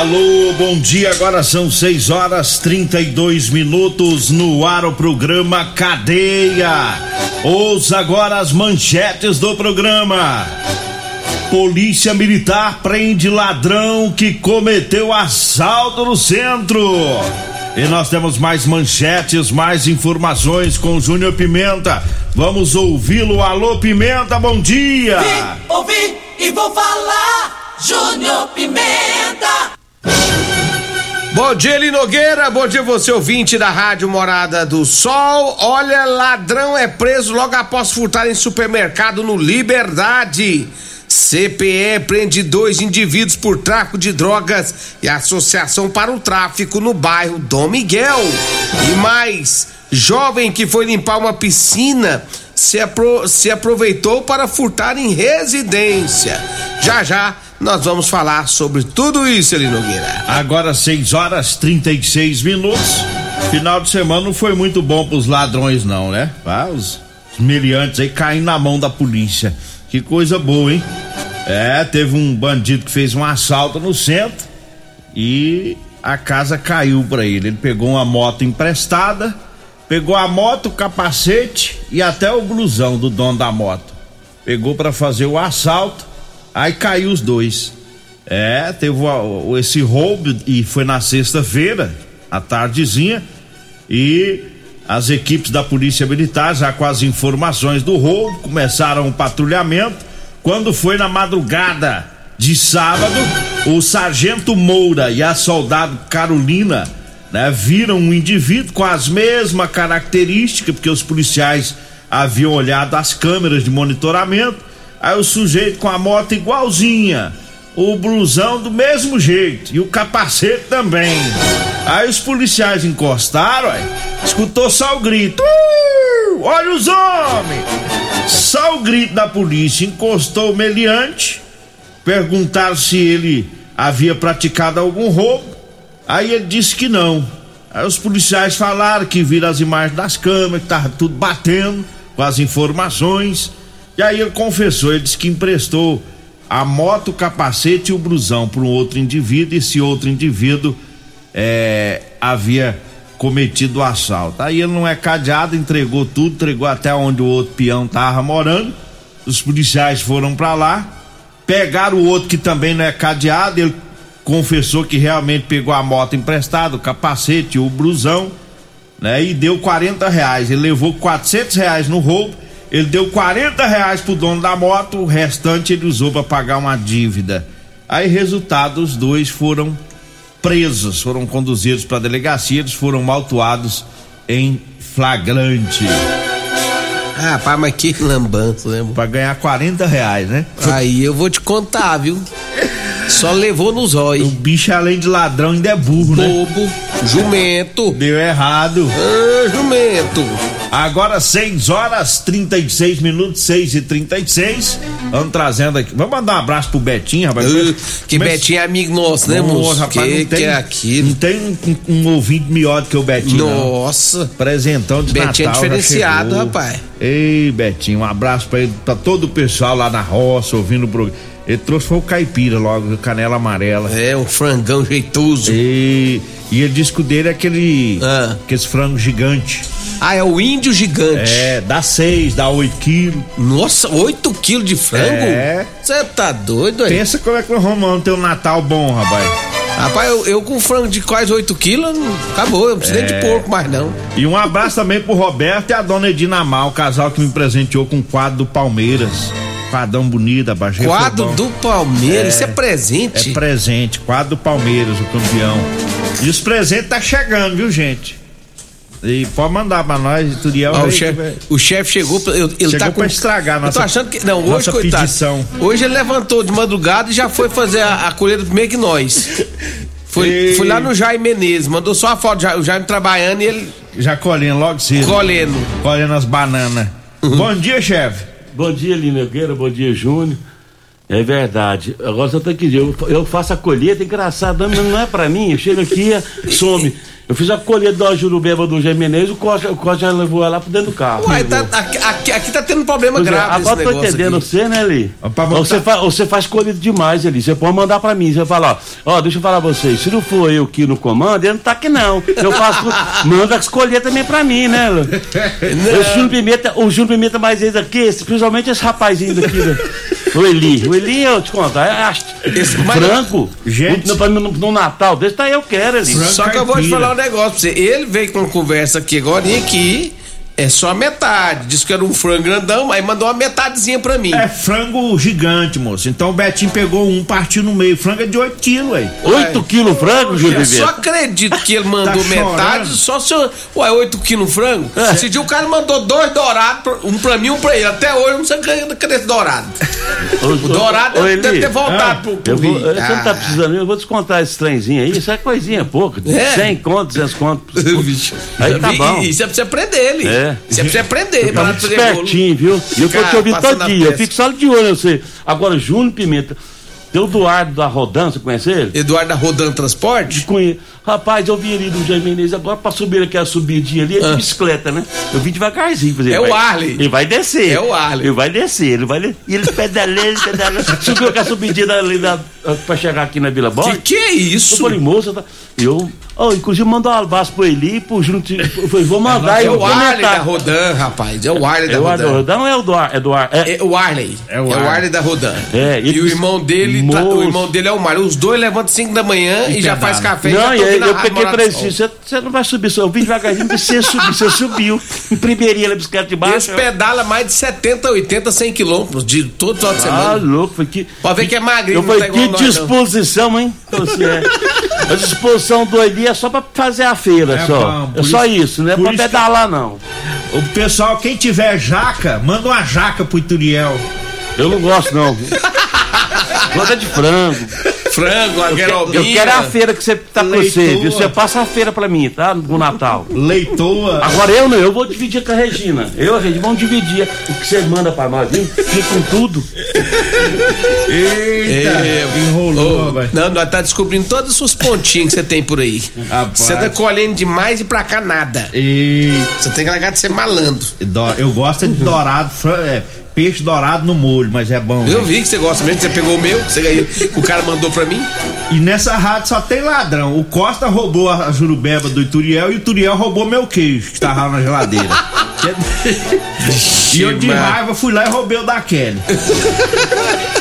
Alô, bom dia. Agora são 6 horas 32 minutos no ar o programa Cadeia. Ouça agora as manchetes do programa. Polícia Militar prende ladrão que cometeu assalto no centro. E nós temos mais manchetes, mais informações com Júnior Pimenta. Vamos ouvi-lo. Alô, Pimenta, bom dia. Vi, ouvi e vou falar. Júnior Pimenta. Bom dia, Eli Nogueira. Bom dia, você ouvinte da Rádio Morada do Sol. Olha, ladrão é preso logo após furtar em supermercado no Liberdade. CPE prende dois indivíduos por tráfico de drogas e associação para o tráfico no bairro Dom Miguel. E mais, jovem que foi limpar uma piscina se, apro se aproveitou para furtar em residência. Já já nós vamos falar sobre tudo isso, Eli Nogueira. Agora 6 horas 36 minutos. Final de semana não foi muito bom pros ladrões, não, né? Ah, os, meliantes aí caem na mão da polícia. Que coisa boa, hein? É, teve um bandido que fez um assalto no centro e a casa caiu pra ele. Ele pegou uma moto emprestada, pegou a moto, o capacete e até o blusão do dono da moto. Pegou para fazer o assalto Aí caiu os dois. É, teve esse roubo e foi na sexta-feira, à tardezinha, e as equipes da Polícia Militar, já com as informações do roubo, começaram o patrulhamento. Quando foi na madrugada de sábado, o sargento Moura e a soldado Carolina né, viram um indivíduo com as mesmas características, porque os policiais haviam olhado as câmeras de monitoramento Aí o sujeito com a moto igualzinha, o blusão do mesmo jeito e o capacete também. Aí os policiais encostaram, aí, escutou só o grito. Uh, olha os homens! Só o grito da polícia encostou o meliante, perguntaram se ele havia praticado algum roubo. Aí ele disse que não. Aí os policiais falaram que viram as imagens das câmeras, que tava tudo batendo com as informações. E aí ele confessou, ele disse que emprestou a moto, o capacete e o blusão para um outro indivíduo. E esse outro indivíduo é, havia cometido o assalto. Aí ele não é cadeado, entregou tudo, entregou até onde o outro peão tava morando. Os policiais foram para lá, pegaram o outro que também não é cadeado. Ele confessou que realmente pegou a moto emprestada, o capacete, o blusão, né? E deu 40 reais. Ele levou 400 reais no roubo ele deu 40 reais pro dono da moto, o restante ele usou para pagar uma dívida. Aí, resultado, os dois foram presos, foram conduzidos para a delegacia, eles foram autuados em flagrante. Ah, pai, mas que lambança, né? Pra ganhar 40 reais, né? Aí eu vou te contar, viu? Só levou nos olhos. O bicho, além de ladrão, ainda é burro, né? Bobo, jumento. Deu errado. Ah, jumento. Agora 6 horas 36 minutos, 6 e 36 Vamos trazendo aqui. Vamos mandar um abraço pro Betinho, rapaz. Uh, que Mas... Betinho é amigo nosso, né, moço? Rapaz, que, não tem, que é aquilo? Não tem um, um, ouvinte melhor do que o Betinho. Nossa. Não. Presentão de Betinho Natal. é diferenciado, rapaz. Ei, Betinho, um abraço pra ele, pra todo o pessoal lá na roça, ouvindo o programa. Ele trouxe foi o caipira logo, canela amarela. É, um frangão jeitoso. E, e ele disse que o dele é aquele. Ah. Aqueles frangos gigante. Ah, é o índio gigante. É, dá seis, dá oito quilos. Nossa, 8 quilos de frango? É. Você tá doido aí? Pensa como é que nós vamos ter um Natal bom, rapaz. Rapaz, eu, eu com frango de quase 8 quilos, acabou, eu não preciso nem de porco mais não. E um abraço também pro Roberto e a dona Edina Mal, o casal que me presenteou com um quadro do Palmeiras. Quadrão bonito, abaixo. Quadro do Palmeiras, isso é É presente. presente, quadro do Palmeiras, o campeão. E os presentes tá chegando, viu, gente? E pode mandar pra nós, Turiel. Ó, o chefe o chefe chegou, eu- ele Chegou tá com pra estragar a Eu tô nossa- achando que não, hoje nossa coitado. pedição. Hoje ele levantou de madrugada e já foi fazer a, a colheita primeiro que nós. Foi, E- foi lá no Jaime Menezes, mandou só a foto, o Jaime trabalhando e ele Já colhendo logo cedo. colhendo. Colhendo as bananas. Uhum. Bom dia, chefe. Bom dia, Lino Nogueira, bom dia, Júnior. É verdade. Agora só tem que dizer, eu, eu faço a colheita, engraçado, mas não é pra mim. Eu chego aqui e some. Eu fiz a colheita da Jurubeba do Gemenez, o Costa, o Costa já levou ela pra dentro do carro. Uai, tá- aqui, aqui- aqui tá tendo um problema Pois é, grave esse agora eu tô entendendo aqui. você, né, Li? Pra montar- Você, fa, você faz colheita demais, ali. Você pode mandar pra mim. Você fala, ó, ó, deixa eu falar pra vocês. Se não for eu aqui no comando, ele não tá aqui não. Eu faço. manda as colheitas também pra mim, né? O Júnior Pimenta, o Júnior Pimenta mais esse aqui, esse- principalmente esse rapazinho daqui, né? o Eli. O Eli, eu te contar, é ast- Esse- frango. Gente. No, no, no Natal desse, tá eu quero, Eli. Só que eu vou te falar um negócio pra você. Ele veio com uma conversa aqui agora e aqui é só a metade. Disse que era um frango grandão, aí mandou uma metadezinha pra mim. É frango gigante, moço. Então o Betinho pegou um, partiu no meio. Frango é de 8 quilos, aí. 8 quilos frango, Júnior Eu só acredito que ele mandou Tá metade, só se eu. Ué, 8 quilos frango? É. Esse dia o cara mandou dois dourados, um pra mim e um pra ele. Até hoje eu não sei cadê esse dourado. O dourado Ô, deve Eli, ter voltado pro, pro Eu vou, Rio. você não tá Ah. precisando, eu vou descontar esses trenzinhos aí, isso é coisinha pouca, É. 100 contos, 200 contos. Aí tá bom. E, isso é pra você prender ele. É. É você prender. Tá pra muito espertinho, viu? Eu tô te ouvindo todo dia, eu fico só de olho você. Agora, Júnior Pimenta, tem o Eduardo da Rodan, você conhece ele? Eduardo da Rodando Transporte? Conhe... Rapaz, eu vi ali do Jair Menezes agora pra subir aquela subidinha ali, é de bicicleta, né? Eu vim devagarzinho fazer. Ah. É o Arley. Ele vai descer. É o Arley. Ele vai descer, ele vai descer. E ele pedalando, ele pedalando. Subiu aquela subidinha ali da, pra chegar aqui na Vila Borges. Que que é Eu isso? falei, moça, tá... eu. Oh, inclusive mandou um abraço pro Eli e pro Júnior. Eu falei, vou mandar e É eu o Arley da. Rodan, rapaz. É o Arley da É o Arley Rodan. Rodão ou é o Eduardo? Eduardo. É, É o Arley. É o É o Arley. Arley da Rodan. É, e ele- o irmão dele, tá- o irmão dele é o Mário. Os dois levantam 5 da manhã e, E já faz café Não, e e já estão eu peguei pra ele assim, você, você não vai subir, só eu vim devagarzinho, você subiu, você subiu. Em primeirinha na bicicleta de baixo. Esse pedala mais de 70, 80, 100 quilômetros de todo final de Ah, semana. louco, foi que. Pode ver que é magrinho, Eu falei, tá que não. disposição, hein? Você é. A disposição do Eli é só pra fazer a feira, É só. bom, é só isso- isso, não é pra isso que- pedalar, não. O pessoal, quem tiver jaca, manda uma jaca pro Ituriel. Eu não gosto, não. Gosta de frango. Frango, a Eu quero a feira que você tá com você, viu? Você passa a feira pra mim, tá? No Natal. Leitoa. Agora eu não, eu vou dividir com a Regina. Eu e a Regina vamos dividir o que você manda pra nós, viu? Fica com tudo. Eita, É, enrolou, rapaz. não, nós tá descobrindo todas as suas pontinhas que você tem por aí. Você tá colhendo demais e pra cá nada. E Você tem que largar de ser malandro. eu gosto de dourado, é, peixe dourado no molho, mas é bom. Eu né? vi que você gosta mesmo, que você pegou o meu, você ganhou, o cara mandou pra mim. E nessa rádio só tem ladrão. O Costa roubou a jurubeba do Ituriel e o Ituriel roubou meu queijo, que tava na geladeira. e eu de raiva fui lá e roubei o da Kelly.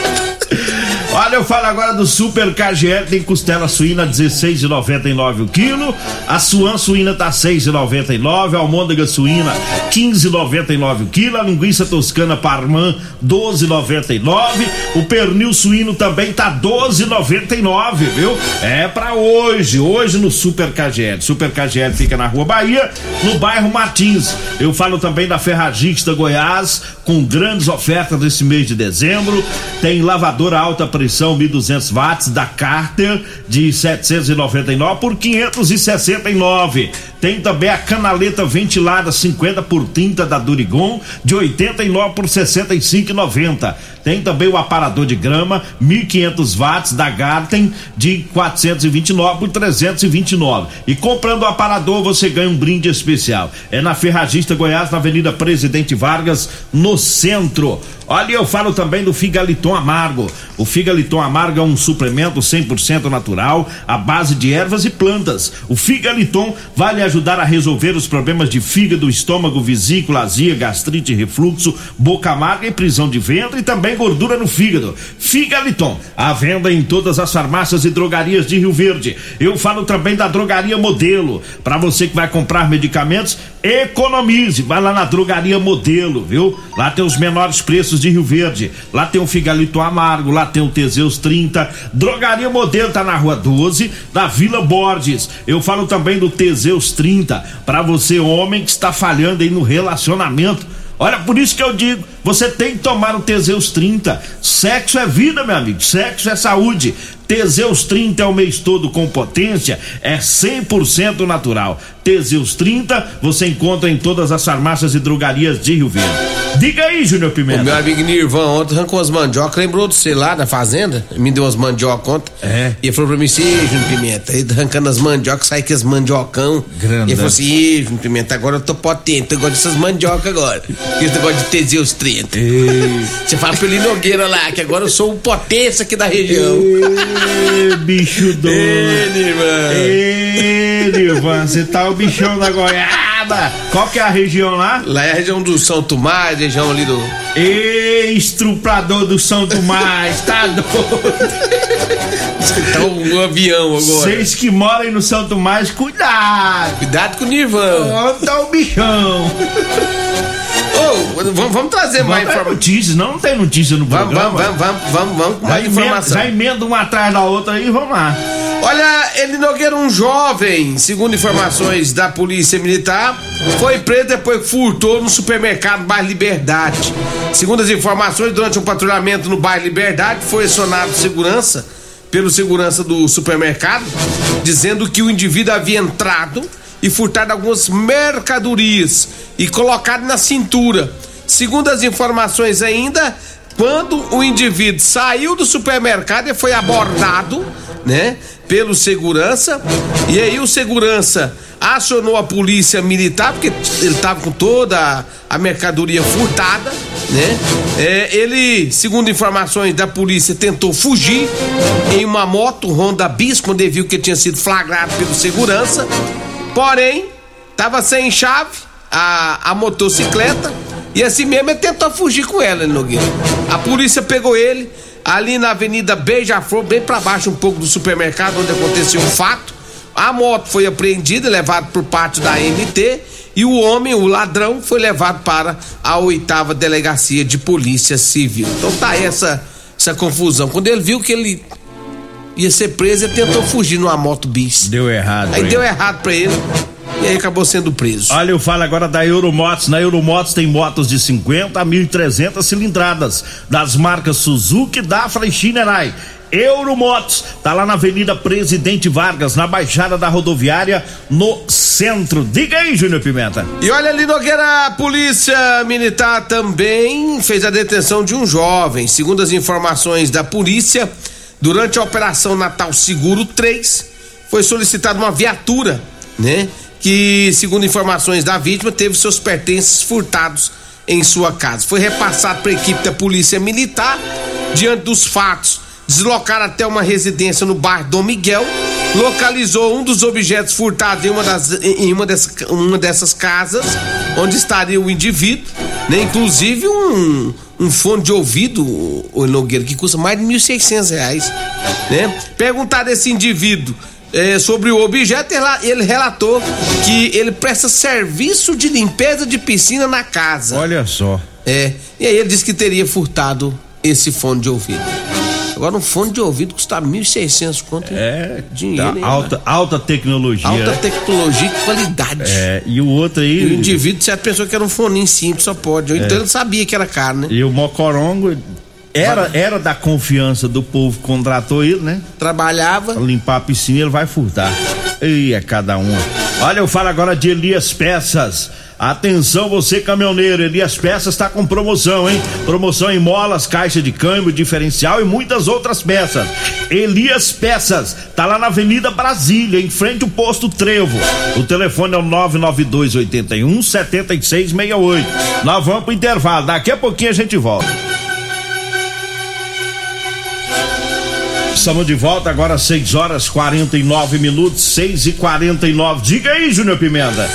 Olha, eu falo agora do Super KGL, tem costela suína 16,99 o quilo, a suan suína tá 6,99, a almôndega suína 15,99 o quilo, a linguiça toscana parmã 12,99, o pernil suíno também tá 12,99, viu? É pra hoje, hoje no Super KGL. Super KGL fica na Rua Bahia, no bairro Martins. Eu falo também da Ferragista Goiás, com grandes ofertas nesse mês de dezembro. Tem lavadora alta pressão 1200 watts da Carter de 799 por 569. Tem também a canaleta ventilada 50 por 30 da Durigon de 89 por 65,90. Tem também o aparador de grama, 1.500 watts da Garten de 429 por 329. E comprando o aparador você ganha um brinde especial. É na Ferragista Goiás, na Avenida Presidente Vargas, no centro. Olha, eu falo também do Figaliton Amargo. O Figaliton Amargo é um suplemento 100% natural, à base de ervas e plantas. O Figaliton vai lhe ajudar a resolver os problemas de fígado, estômago, vesícula, azia, gastrite, refluxo, boca amarga e prisão de ventre e também gordura no fígado. Figaliton, à venda em todas as farmácias e drogarias de Rio Verde. Eu falo também da Drogaria Modelo. Para você que vai comprar medicamentos, economize. Vai lá na Drogaria Modelo, viu? Lá tem os menores preços de Rio Verde. Lá tem o Figalito Amargo, lá tem o Teseus 30. Drogaria Modelo tá na rua 12, da Vila Borges. Eu falo também do Teseus 30, para você homem que está falhando aí no relacionamento. Olha, por isso que eu digo, você tem que tomar o Teseus 30. Sexo é vida, meu amigo. Sexo é saúde. Teseus 30 é o mês todo com potência, é 100% natural. Teseus 30 você encontra em todas as farmácias e drogarias de Rio Verde. Diga aí, Júnior Pimenta. O meu amigo Nirvan ontem arrancou as mandiocas, lembrou do sei lá, da fazenda, me deu umas mandiocas ontem. É. E ele falou pra mim assim, Júnior Pimenta, aí arrancando as mandiocas, sai com as mandiocão. Grandão. E ele falou assim, "Ih, Júnior Pimenta, agora eu tô potente, eu gosto dessas mandiocas agora. Esse negócio de Teseus 30. Você fala pro Nogueira lá, que agora eu sou o potência aqui da região. Ê, bicho doido. Ê, Nirvan, você tá o bichão da goiaba. Qual que é a região lá? Lá é a região do São Tomás, região ali do. Ê, estuprador do São Tomás, tá doido? Tá um avião agora. Vocês que moram no São Tomás, cuidado. Cuidado com o Nirvan. Onde tá o bichão? Ô, vamos, vamos trazer mais Vamos informação. notícias, não tem notícia no Vamos, programa. vamos, vamos, vamos, vamos, vamos com mais emenda, informação. já emenda uma atrás da outra aí, vamos lá. Olha, Eli Nogueira, um jovem, segundo informações da Polícia Militar, foi preso depois que furtou no supermercado Bairro Liberdade. Segundo as informações, durante um patrulhamento no Bairro Liberdade, foi acionado segurança, pelo segurança do supermercado, dizendo que o indivíduo havia entrado e furtado algumas mercadorias e colocado na cintura. Segundo as informações ainda, quando o indivíduo saiu do supermercado e foi abordado, né, pelo segurança, e aí o segurança acionou a polícia militar, porque ele estava com toda a, mercadoria furtada, né? É, ele, segundo informações da polícia, tentou fugir em uma moto Honda Bis, quando ele viu que tinha sido flagrado pelo segurança, porém, estava sem chave a, a motocicleta, e assim mesmo ele tentou fugir com ela, Nogueira. A polícia pegou ele ali na Avenida Beija-Flor, bem para baixo um pouco do supermercado onde aconteceu o fato. A moto foi apreendida, levada por parte da MT, e o homem, o ladrão, foi levado para a oitava delegacia de polícia civil. Então tá essa, essa confusão. Quando ele viu que ele ia ser preso, ele tentou fugir numa moto bis. Deu errado. Aí deu errado pra ele, e aí acabou sendo preso. Olha, eu falo agora da Euromotos. Na Euromotos tem motos de 50 a 1.300 cilindradas, das marcas Suzuki, Dafra e Shinerai. Euromotos, tá lá na Avenida Presidente Vargas, na Baixada da Rodoviária, no centro. Diga aí, Júnior Pimenta. E olha ali, Nogueira, a polícia militar também fez a detenção de um jovem. Segundo as informações da polícia, durante a Operação Natal Seguro 3, foi solicitada uma viatura, né? Que, segundo informações da vítima, teve seus pertences furtados em sua casa. Foi repassado para a equipe da Polícia Militar diante dos fatos. Deslocaram até uma residência no bairro Dom Miguel, localizou um dos objetos furtados em uma, das, em uma, dessas, uma dessas casas, onde estaria o indivíduo, né? Inclusive um, um fone de ouvido, o Nogueira, que custa mais de 1.600 reais, né? Perguntar esse indivíduo é, sobre o objeto, ele relatou que ele presta serviço de limpeza de piscina na casa. Olha só. É, e aí ele disse que teria furtado esse fone de ouvido. Agora um fone de ouvido custa 1.600 quanto? É, dinheiro, tá hein, alta, alta tecnologia. Alta né? tecnologia e qualidade. É, e o outro aí. E o indivíduo, certo, pensou que era um fone simples, só pode. Ou Então ele sabia que era caro, né? E o Mocorongo era, era da confiança do povo que contratou ele, né? Trabalhava. Pra limpar a piscina, ele vai furtar. E é cada uma. Olha, eu falo agora de Elias Peças. Atenção você caminhoneiro, Elias Peças está com promoção, hein? Promoção em molas, caixa de câmbio, diferencial e muitas outras peças. Elias Peças, tá lá na Avenida Brasília, em frente ao posto Trevo. O telefone é o 992 81 7668. Nós vamos pro intervalo, daqui a pouquinho a gente volta. Estamos de volta agora, 6 horas 49 minutos, 6 e 49 Diga aí, Júnior Pimenta.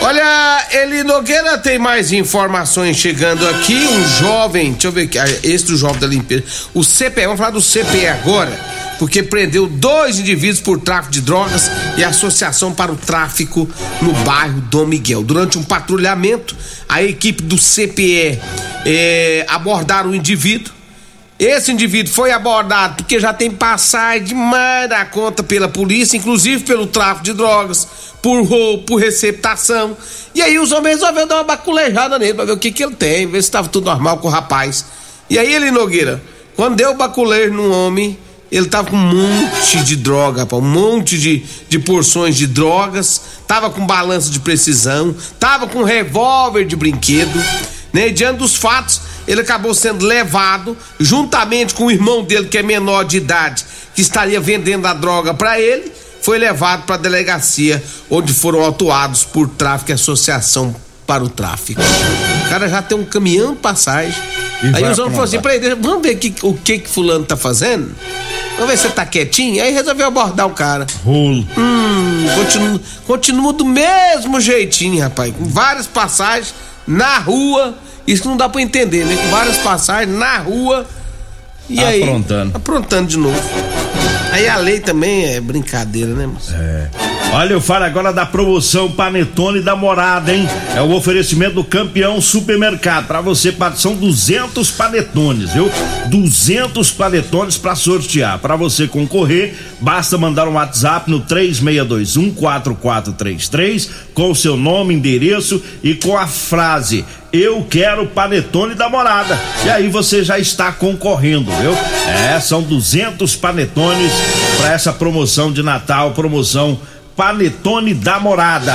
Olha, Eli Nogueira tem mais informações chegando aqui. Um jovem, deixa eu ver aqui, ah, esse do jovem da limpeza. O CPE, vamos falar do CPE agora, porque prendeu dois indivíduos por tráfico de drogas e associação para o tráfico no bairro Dom Miguel. Durante um patrulhamento, a equipe do CPE eh, abordaram o indivíduo esse indivíduo foi abordado porque já tem passagem demais da conta pela polícia, inclusive pelo tráfico de drogas, por roubo, por receptação. E aí os homens resolveram dar uma baculejada nele pra ver o que, que ele tem, ver se estava tudo normal com o rapaz. E aí ele, Nogueira, quando deu o baculejo no homem, ele tava com um monte de droga, rapaz, um monte de, de porções de drogas, tava com balança de precisão, tava com revólver de brinquedo, né? diante dos fatos, ele acabou sendo levado juntamente com o irmão dele que é menor de idade, que estaria vendendo a droga para ele, foi levado para a delegacia onde foram autuados por tráfico e associação para o tráfico. O cara já tem um caminhão de passagem. E Aí os homens falaram assim, peraí, vamos ver que, o que que fulano tá fazendo? Vamos ver se tá quietinho. Aí resolveu abordar o cara. Rolo. Hum, continua, continua do mesmo jeitinho, rapaz. Com várias passagens na rua isso não dá pra entender, né? Com várias passagens na rua. E aprontando. aí. Aprontando. Aprontando de novo. Aí a lei também é brincadeira, né, moço? É. Olha, eu falo agora da promoção Panetone da Morada, hein? É o oferecimento do campeão supermercado. Para você, são 200 panetones, viu? 200 panetones para sortear. Para você concorrer, basta mandar um WhatsApp no 3621 4433 com o seu nome, endereço e com a frase eu quero panetone da morada. E aí você já está concorrendo, viu? É, são 200 panetones para essa promoção de Natal, promoção Panetone da Morada.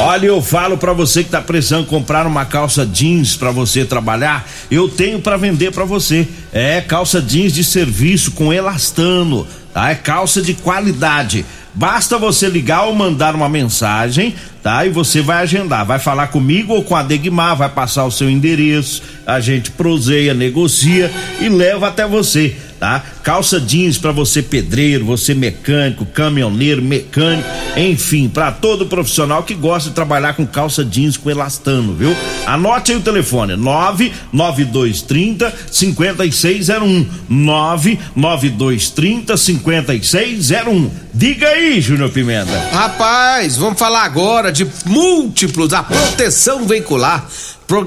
Olha, eu falo para você que tá precisando comprar uma calça jeans para você trabalhar, eu tenho para vender para você. É calça jeans de serviço com elastano, tá? É calça de qualidade. Basta você ligar ou mandar uma mensagem, tá? E você vai agendar, vai falar comigo ou com a Degmar, vai passar o seu endereço, a gente proseia, negocia e leva até você tá? Calça jeans para você pedreiro, você mecânico, caminhoneiro, mecânico, enfim, para todo profissional que gosta de trabalhar com calça jeans com elastano, viu? Anote aí o telefone: 99230 5601. 99230 5601. Diga aí, Júnior Pimenta. Rapaz, vamos falar agora de múltiplos da proteção veicular.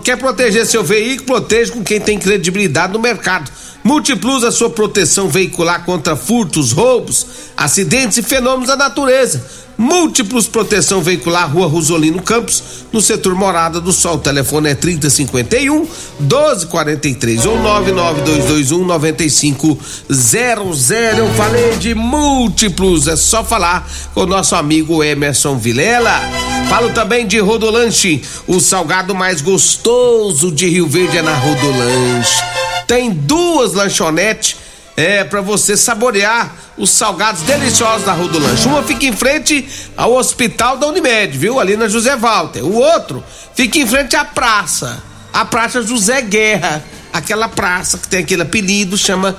Quer proteger seu veículo? Proteja com quem tem credibilidade no mercado. Multiplus a sua proteção veicular contra furtos, roubos, acidentes e fenômenos da natureza. Múltiplos Proteção Veicular, Rua Rosolino Campos, no setor Morada do Sol. O telefone é 3051 1243 ou 99221 9500. Eu falei de múltiplos, é só falar com o nosso amigo Emerson Vilela. Falo também de Rodolanche, o salgado mais gostoso de Rio Verde é na Rodolanche. Tem duas lanchonetes é para você saborear os salgados deliciosos da Rua do Lanche. Uma fica em frente ao Hospital da Unimed, viu? Ali na José Walter. O outro fica em frente à praça, a Praça José Guerra. Aquela praça que tem aquele apelido, chama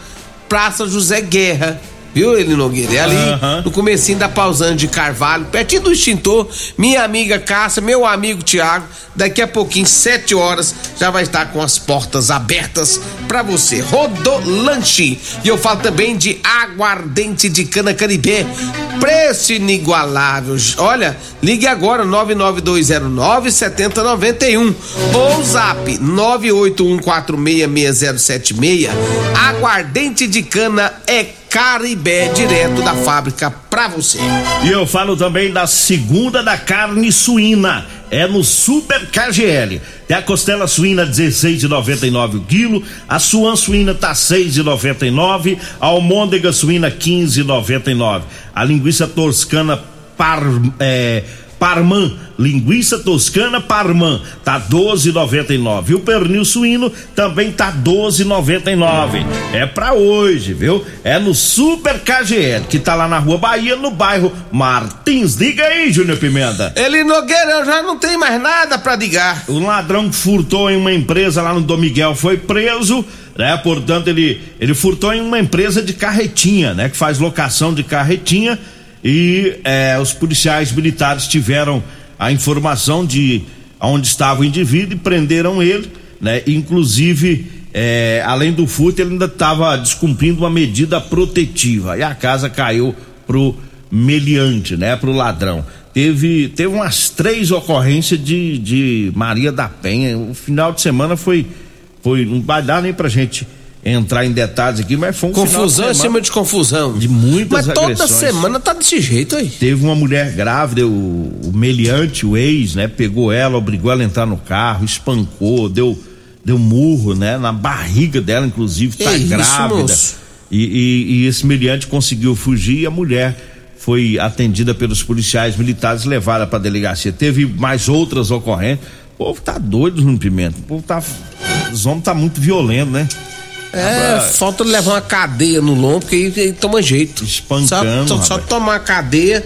Praça José Guerra. Viu, Eli Nogueira? É ali uhum. no comecinho da Pausando de Carvalho, pertinho do extintor, minha amiga Cássia, meu amigo Tiago, daqui a pouquinho, sete horas, já vai estar com as portas abertas para você. Rodolanche. E eu falo também de aguardente de cana caribé. Preço inigualável. Olha, ligue agora 99209 7091 ou zap 981466076. Aguardente de cana é Caribé direto da fábrica pra você. E eu falo também da segunda da carne suína. É no Super KGL. Tem a costela suína 16,99 o quilo, a suan suína tá 6,99, a almôndega suína 15,99. A linguiça toscana par, é, Parman, linguiça toscana Parman, tá 12,99. E o pernil suíno também tá 12,99. É para hoje, viu? É no Super KGL, que tá lá na Rua Bahia, no bairro Martins. Diga aí, Júnior Pimenta. Eli Nogueira, eu já não tenho mais nada para digar. O ladrão que furtou em uma empresa lá no Dom Miguel foi preso né? Portanto, ele, ele furtou em uma empresa de carretinha, né? Que faz locação de carretinha e é, os policiais militares tiveram a informação de onde estava o indivíduo e prenderam ele, né? Inclusive, é, além do furto, ele ainda estava descumprindo uma medida protetiva e a casa caiu pro meliante, né? Pro ladrão. Teve, teve umas três ocorrências de, de Maria da Penha. O final de semana foi, foi não vai dar nem pra gente entrar em detalhes aqui, mas foi um confusão em cima de confusão. De muitas Mas agressões. toda semana tá desse jeito aí. Teve uma mulher grávida, o, o meliante, o ex, né? Pegou ela, obrigou ela a entrar no carro, espancou, deu, deu murro, né? Na barriga dela, inclusive, tá isso, grávida. E, e- e esse meliante conseguiu fugir e a mulher foi atendida pelos policiais militares, levada pra delegacia. Teve mais outras ocorrências. O povo tá doido no pimenta. O povo tá. Os homens tá muito violentos, né? É, falta levar uma cadeia no lombo, porque aí, aí toma jeito. Espancando, Só, só, só tomar cadeia,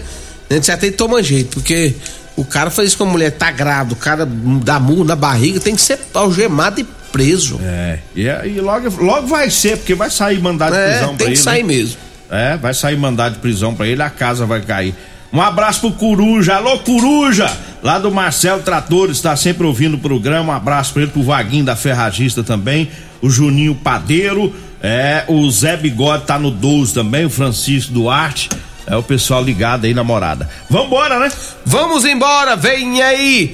né, certo? Aí toma jeito, porque o cara faz isso com a mulher, tá grávida, o cara dá murro na barriga, tem que ser algemado e preso. É. E, e logo, logo vai ser, porque vai sair mandado de É, prisão pra tem ele. que sair né? mesmo. É, vai sair mandado de prisão pra ele, a casa vai cair. Um abraço pro Coruja, alô Coruja, lá do Marcelo Tratores, tá sempre ouvindo o programa. Um abraço pra ele, pro Vaguinho da Ferragista também, o Juninho Padeiro, é, o Zé Bigode tá no 12 também, o Francisco Duarte, é o pessoal ligado aí na morada. Vambora, né? Vamos embora, vem aí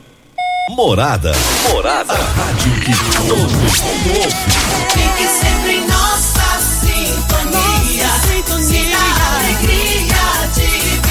Morada. Morada. A rádio que todo mundo. Fique sempre em nossa sintonia. Nossa sintonia. Sinta alegria de viver.